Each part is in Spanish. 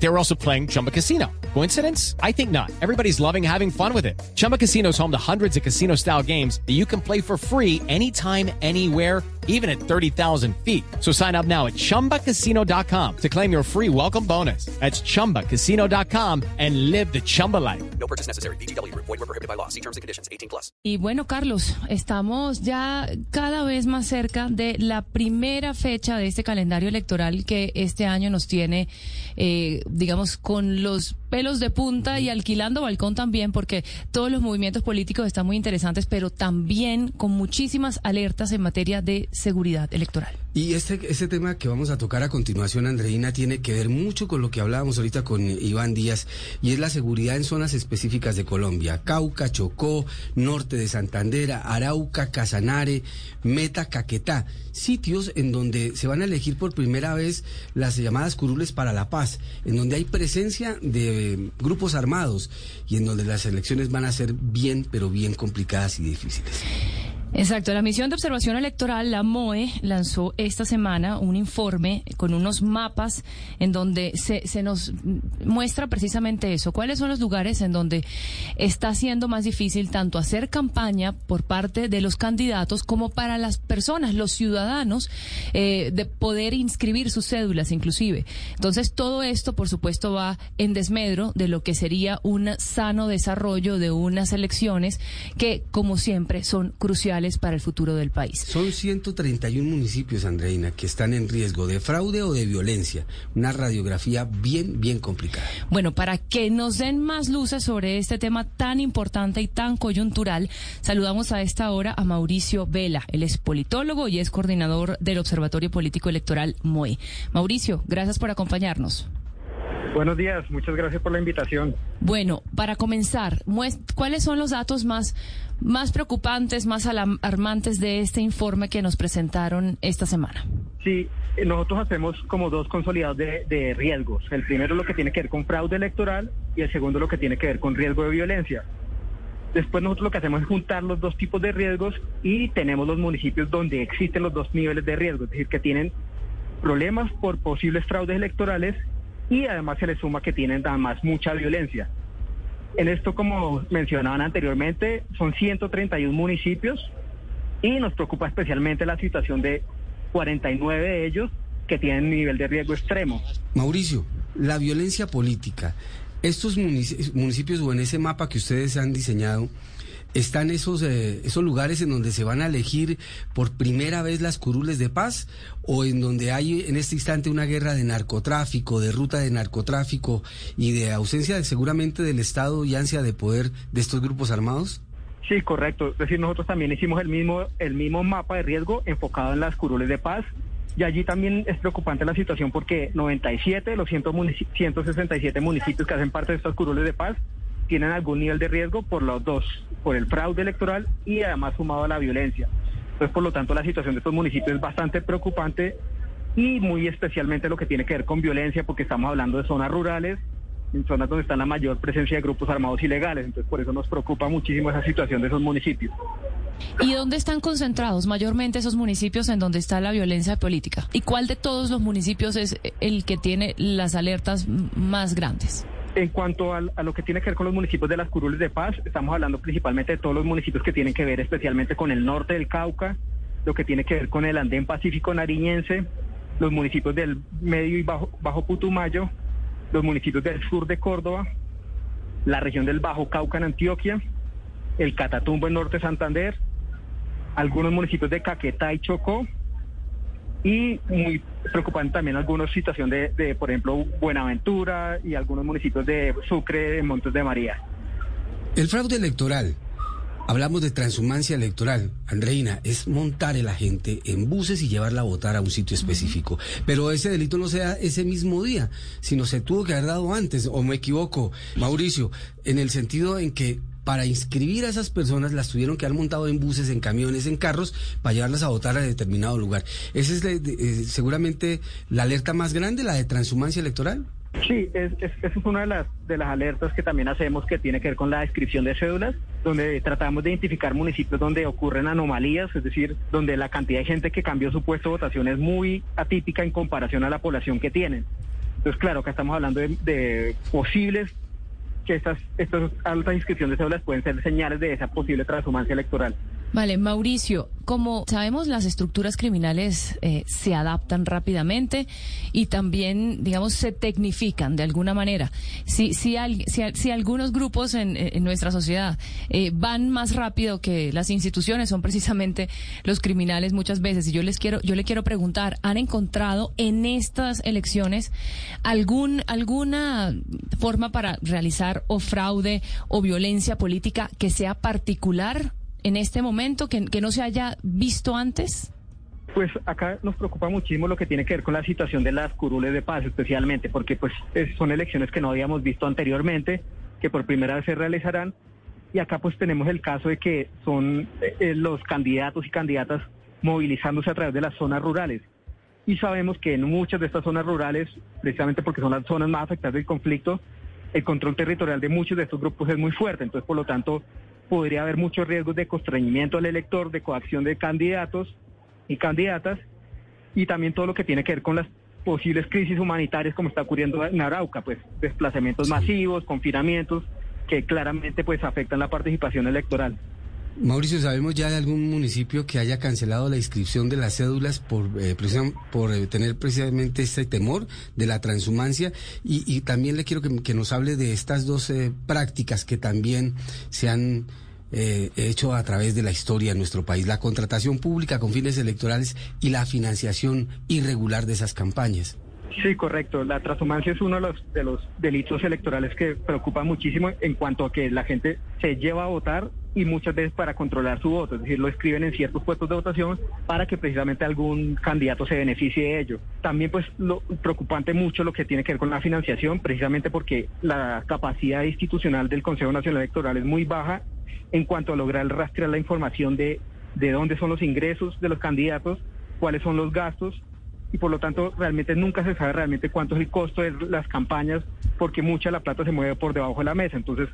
They were also playing Chumba Casino. Coincidence? I think not. Everybody's loving having fun with it. Chumba Casino is home to hundreds of casino style games that you can play for free anytime, anywhere, even at 30,000 feet. So sign up now at chumbacasino.com to claim your free welcome bonus. That's chumbacasino.com and live the Chumba life. No purchase necessary. BGW. Void were prohibited by law. See terms and conditions. 18 plus. Y bueno, Carlos, estamos ya cada vez más cerca de la primera fecha de este calendario electoral que este año nos tiene, eh, digamos, con los pelos de punta y alquilando balcón también, porque todos los movimientos políticos están muy interesantes, pero también con muchísimas alertas en materia de seguridad electoral. Y este, este tema que vamos a tocar a continuación, Andreina, tiene que ver mucho con lo que hablábamos ahorita con Iván Díaz, y es la seguridad en zonas específicas de Colombia. Cauca, Chocó, norte de Santander, Arauca, Casanare, Meta, Caquetá. Sitios en donde se van a elegir por primera vez las llamadas curules para la paz, en donde hay presencia de eh, grupos armados y en donde las elecciones van a ser bien, pero bien complicadas y difíciles. Exacto, la misión de observación electoral, la MOE, lanzó esta semana un informe con unos mapas en donde se, nos muestra precisamente eso, cuáles son los lugares en donde está siendo más difícil tanto hacer campaña por parte de los candidatos como para las personas, los ciudadanos, eh, de poder inscribir sus cédulas inclusive. Entonces, todo esto, por supuesto, va en desmedro de lo que sería un sano desarrollo de unas elecciones que, como siempre, son cruciales para el futuro del país. Son 131 municipios, Andreina, que están en riesgo de fraude o de violencia. Una radiografía bien, bien complicada. Bueno, para que nos den más luces sobre este tema tan importante y tan coyuntural, saludamos a esta hora a Mauricio Vela. Él es politólogo y es coordinador del Observatorio Político Electoral MOE. Mauricio, gracias por acompañarnos. Buenos días, muchas gracias por la invitación. Bueno, para comenzar, ¿cuáles son los datos más, más preocupantes, más alarmantes de este informe que nos presentaron esta semana? Sí, nosotros hacemos como dos consolidados de, de riesgos. El primero lo que tiene que ver con fraude electoral y el segundo lo que tiene que ver con riesgo de violencia. Después nosotros lo que hacemos es juntar los dos tipos de riesgos y tenemos los municipios donde existen los dos niveles de riesgo, es decir, que tienen problemas por posibles fraudes electorales y además se le suma que tienen además mucha violencia. En esto, como mencionaban anteriormente, son 131 municipios y nos preocupa especialmente la situación de 49 de ellos que tienen nivel de riesgo extremo. Mauricio, la violencia política, estos municipios o en ese mapa que ustedes han diseñado, están esos, eh, esos lugares en donde se van a elegir por primera vez las curules de paz o en donde hay en este instante una guerra de narcotráfico, de ruta de narcotráfico y de ausencia seguramente del Estado y ansia de poder de estos grupos armados? Sí, correcto. Es decir, nosotros también hicimos el mismo, el mismo mapa de riesgo enfocado en las curules de paz. Y allí también es preocupante la situación porque 97 de los 167 municipios que hacen parte de estas curules de paz tienen algún nivel de riesgo por los dos, por el fraude electoral y además sumado a la violencia. Entonces, por lo tanto, la situación de estos municipios es bastante preocupante y muy especialmente lo que tiene que ver con violencia, porque estamos hablando de zonas rurales, en zonas donde está la mayor presencia de grupos armados ilegales. Entonces, por eso nos preocupa muchísimo esa situación de esos municipios. ¿Y dónde están concentrados mayormente esos municipios en donde está la violencia política? ¿Y cuál de todos los municipios es el que tiene las alertas más grandes? En cuanto a, lo que tiene que ver con los municipios de las curules de paz, estamos hablando principalmente de todos los municipios que tienen que ver especialmente con el norte del Cauca, lo que tiene que ver con el andén pacífico nariñense, los municipios del medio y bajo, bajo Putumayo, los municipios del sur de Córdoba, la región del Bajo Cauca en Antioquia, el Catatumbo en norte de Santander, algunos municipios de Caquetá y Chocó, y muy preocupante también algunas situaciones de, por ejemplo, Buenaventura y algunos municipios de Sucre, de Montes de María. El fraude electoral. Hablamos de transhumancia electoral, Andreina, es montar a la gente en buses y llevarla a votar a un sitio específico. Pero ese delito no se da ese mismo día, sino se tuvo que haber dado antes, o me equivoco, Mauricio, en el sentido en que para inscribir a esas personas las tuvieron que haber montado en buses, en camiones, en carros, para llevarlas a votar a determinado lugar. ¿Esa es eh, seguramente la alerta más grande, la de transhumancia electoral? Sí, es, es una de las, de las alertas que también hacemos que tiene que ver con la descripción de cédulas. donde tratamos de identificar municipios donde ocurren anomalías, es decir, donde la cantidad de gente que cambió su puesto de votación es muy atípica en comparación a la población que tienen. Entonces, claro, acá estamos hablando de posibles que estas, estas altas inscripciones de cédulas pueden ser señales de esa posible transhumancia electoral. Vale, Mauricio, como sabemos, las estructuras criminales eh, se adaptan rápidamente y también, digamos, se tecnifican de alguna manera. Si, si, al- si, si algunos grupos en, en nuestra sociedad eh, van más rápido que las instituciones, son precisamente los criminales muchas veces. Y yo les quiero, yo le quiero preguntar, ¿han encontrado en estas elecciones algún, alguna forma para realizar o fraude o violencia política que sea particular? En este momento que, no se haya visto antes? Pues acá nos preocupa muchísimo lo que tiene que ver con la situación de las curules de paz, especialmente, porque pues es- son elecciones que no habíamos visto anteriormente, que por primera vez se realizarán, y acá pues tenemos el caso de que son eh, eh, los candidatos y candidatas movilizándose a través de las zonas rurales. Y sabemos que en muchas de estas zonas rurales, precisamente porque son las zonas más afectadas del conflicto, el control territorial de muchos de estos grupos es muy fuerte. Entonces, por lo tanto, podría haber muchos riesgos de constreñimiento al elector, de coacción de candidatos y candidatas, y también todo lo que tiene que ver con las posibles crisis humanitarias como está ocurriendo en Arauca, pues desplazamientos masivos, confinamientos, que claramente pues afectan la participación electoral. Mauricio, ¿sabemos ya de algún municipio que haya cancelado la inscripción de las cédulas por, eh, por eh, tener precisamente este temor de la transhumancia? Y, y también le quiero que, que nos hable de estas dos eh, prácticas que también se han eh, hecho a través de la historia en nuestro país, la contratación pública con fines electorales y la financiación irregular de esas campañas. Sí, correcto. La transhumancia es uno de los, de los delitos electorales que preocupa muchísimo en cuanto a que la gente se lleva a votar y muchas veces para controlar su voto, es decir, lo escriben en ciertos puestos de votación para que precisamente algún candidato se beneficie de ello. También pues lo preocupante mucho lo que tiene que ver con la financiación, precisamente porque la capacidad institucional del Consejo Nacional Electoral es muy baja en cuanto a lograr rastrear la información de, de dónde son los ingresos de los candidatos, cuáles son los gastos y por lo tanto realmente nunca se sabe realmente cuánto es el costo de las campañas porque mucha la plata se mueve por debajo de la mesa. Entonces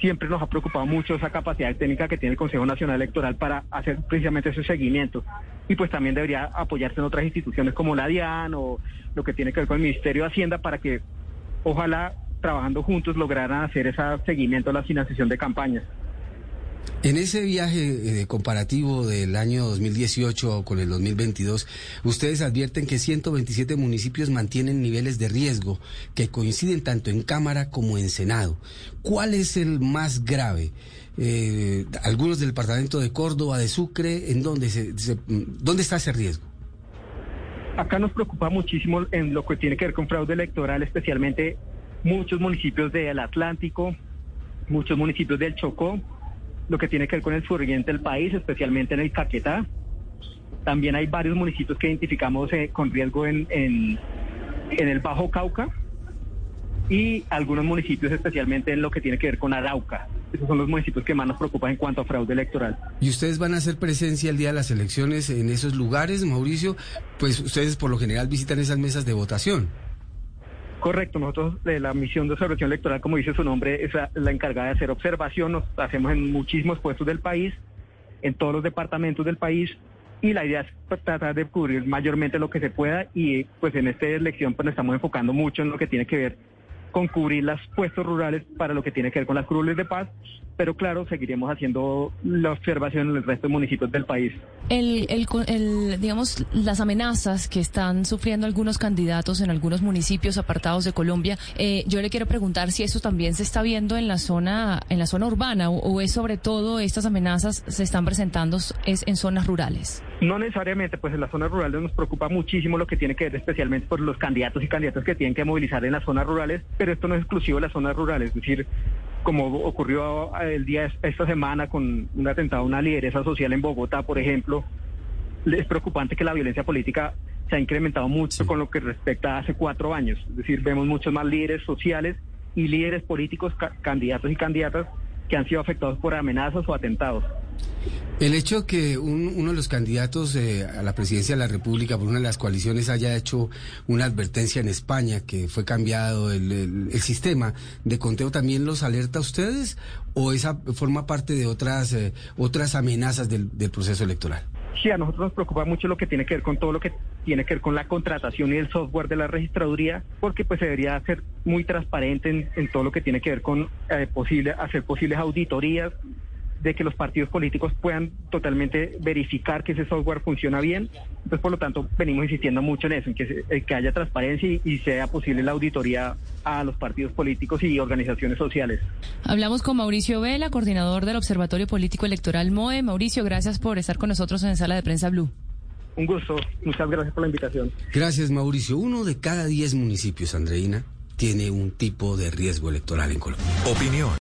siempre nos ha preocupado mucho esa capacidad técnica que tiene el Consejo Nacional Electoral para hacer precisamente ese seguimiento. Y pues también debería apoyarse en otras instituciones como la DIAN o lo que tiene que ver con el Ministerio de Hacienda para que ojalá trabajando juntos lograran hacer ese seguimiento a la financiación de campañas. En ese viaje eh, comparativo del año 2018 con el 2022, ustedes advierten que 127 municipios mantienen niveles de riesgo que coinciden tanto en Cámara como en Senado. ¿Cuál es el más grave? Eh, algunos del departamento de Córdoba, de Sucre, ¿en dónde, se, se- dónde está ese riesgo? Acá nos preocupa muchísimo en lo que tiene que ver con fraude electoral, especialmente muchos municipios del Atlántico, muchos municipios del Chocó, lo que tiene que ver con el suroriente del país, especialmente en el Caquetá. También hay varios municipios que identificamos eh, con riesgo en, en, en el Bajo Cauca y algunos municipios especialmente en lo que tiene que ver con Arauca. Esos son los municipios que más nos preocupan en cuanto a fraude electoral. ¿Y ustedes van a hacer presencia el día de las elecciones en esos lugares, Mauricio? Pues ustedes por lo general visitan esas mesas de votación. Correcto, nosotros de la misión de observación electoral, como dice su nombre, es la, encargada de hacer observación, nos hacemos en muchísimos puestos del país, en todos los departamentos del país, y la idea es tratar de cubrir mayormente lo que se pueda, y pues en esta elección pues nos estamos enfocando mucho en lo que tiene que ver con cubrir los puestos rurales para lo que tiene que ver con las curules de paz, pero claro, seguiremos haciendo la observación en el resto de municipios del país. El, el, el, digamos, las amenazas que están sufriendo algunos candidatos en algunos municipios apartados de Colombia, eh, yo le quiero preguntar si eso también se está viendo en la zona, en la zona urbana o, o es sobre todo estas amenazas se están presentando es en zonas rurales. No necesariamente, pues en las zonas rurales nos preocupa muchísimo lo que tiene que ver especialmente por los candidatos y candidatas que tienen que movilizar en las zonas rurales, pero esto no es exclusivo de las zonas rurales, es decir, como ocurrió el día esta semana con un atentado a una lideresa social en Bogotá, por ejemplo, es preocupante que la violencia política se ha incrementado mucho con lo que respecta a hace cuatro años, es decir, vemos muchos más líderes sociales y líderes políticos, ca- candidatos y candidatas que han sido afectados por amenazas o atentados. El hecho que un- uno de los candidatos eh, a la presidencia de la República por una de las coaliciones haya hecho una advertencia en España que fue cambiado el, sistema de conteo, ¿también los alerta a ustedes o esa forma parte de otras, eh, otras amenazas del, del proceso electoral? Sí, a nosotros nos preocupa mucho lo que tiene que ver con todo lo que tiene que ver con la contratación y el software de la registraduría, porque pues se debería ser muy transparente en, en todo lo que tiene que ver con eh, posible, hacer posibles auditorías, de que los partidos políticos puedan totalmente verificar que ese software funciona bien. Entonces, por lo tanto, venimos insistiendo mucho en eso, en que, en que haya transparencia y, y sea posible la auditoría a los partidos políticos y organizaciones sociales. Hablamos con Mauricio Vela, coordinador del Observatorio Político Electoral MOE. Mauricio, gracias por estar con nosotros en Sala de Prensa Blue. Un gusto, muchas gracias por la invitación. Gracias, Mauricio. Uno de cada diez municipios, Andreina, tiene un tipo de riesgo electoral en Colombia. Opinión.